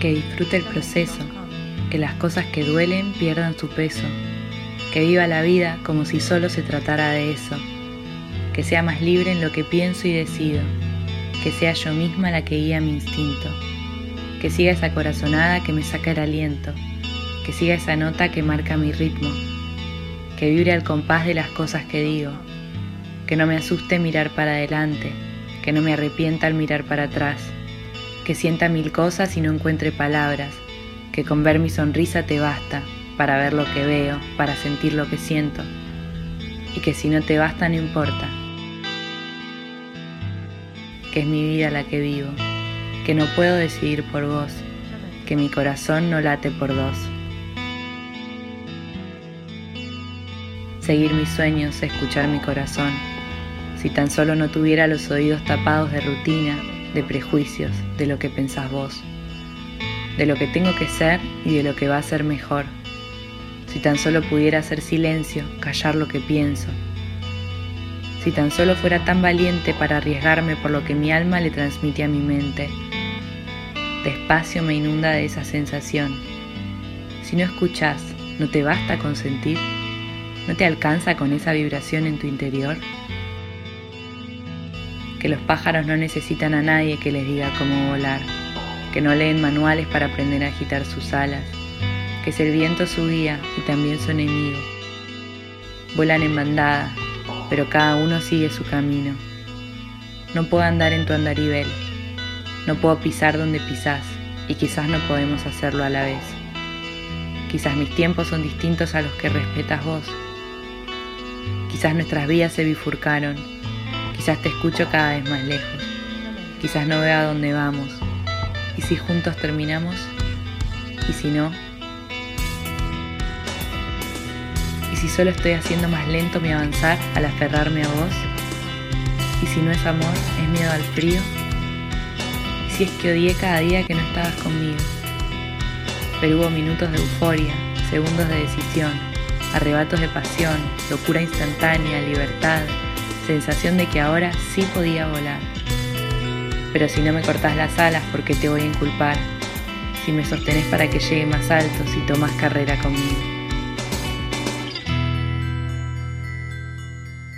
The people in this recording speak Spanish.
que disfrute el proceso, que las cosas que duelen pierdan su peso, que viva la vida como si solo se tratara de eso, que sea más libre en lo que pienso y decido, que sea yo misma la que guía mi instinto, que siga esa corazonada que me saca el aliento, que siga esa nota que marca mi ritmo, que vibre al compás de las cosas que digo, que no me asuste mirar para adelante, que no me arrepienta al mirar para atrás, que sienta mil cosas y no encuentre palabras, que con ver mi sonrisa te basta para ver lo que veo, para sentir lo que siento, y que si no te basta no importa, que es mi vida la que vivo, que no puedo decidir por vos, que mi corazón no late por dos. Seguir mis sueños, escuchar mi corazón, si tan solo no tuviera los oídos tapados de rutina, de prejuicios, de lo que pensás vos, de lo que tengo que ser y de lo que va a ser mejor. Si tan solo pudiera hacer silencio, callar lo que pienso. Si tan solo fuera tan valiente para arriesgarme por lo que mi alma le transmite a mi mente. Despacio me inunda de esa sensación. Si no escuchas, ¿no te basta con sentir? ¿No te alcanza con esa vibración en tu interior? Que los pájaros no necesitan a nadie que les diga cómo volar, que no leen manuales para aprender a agitar sus alas, que es el viento su guía y también su enemigo. Vuelan en bandada, pero cada uno sigue su camino. No puedo andar en tu andarivel, no puedo pisar donde pisás y quizás no podemos hacerlo a la vez. Quizás mis tiempos son distintos a los que respetas vos. Quizás nuestras vías se bifurcaron Quizás te escucho cada vez más lejos. Quizás no vea dónde vamos. ¿Y si juntos terminamos? ¿Y si no? ¿Y si solo estoy haciendo más lento mi avanzar al aferrarme a vos? ¿Y si no es amor, es miedo al frío? ¿Y si es que odié cada día que no estabas conmigo? Pero hubo minutos de euforia, segundos de decisión, arrebatos de pasión, locura instantánea, libertad, sensación de que ahora sí podía volar. Pero si no me cortás las alas, ¿por qué te voy a inculpar? Si me sostenés para que llegue más alto, si tomas carrera conmigo.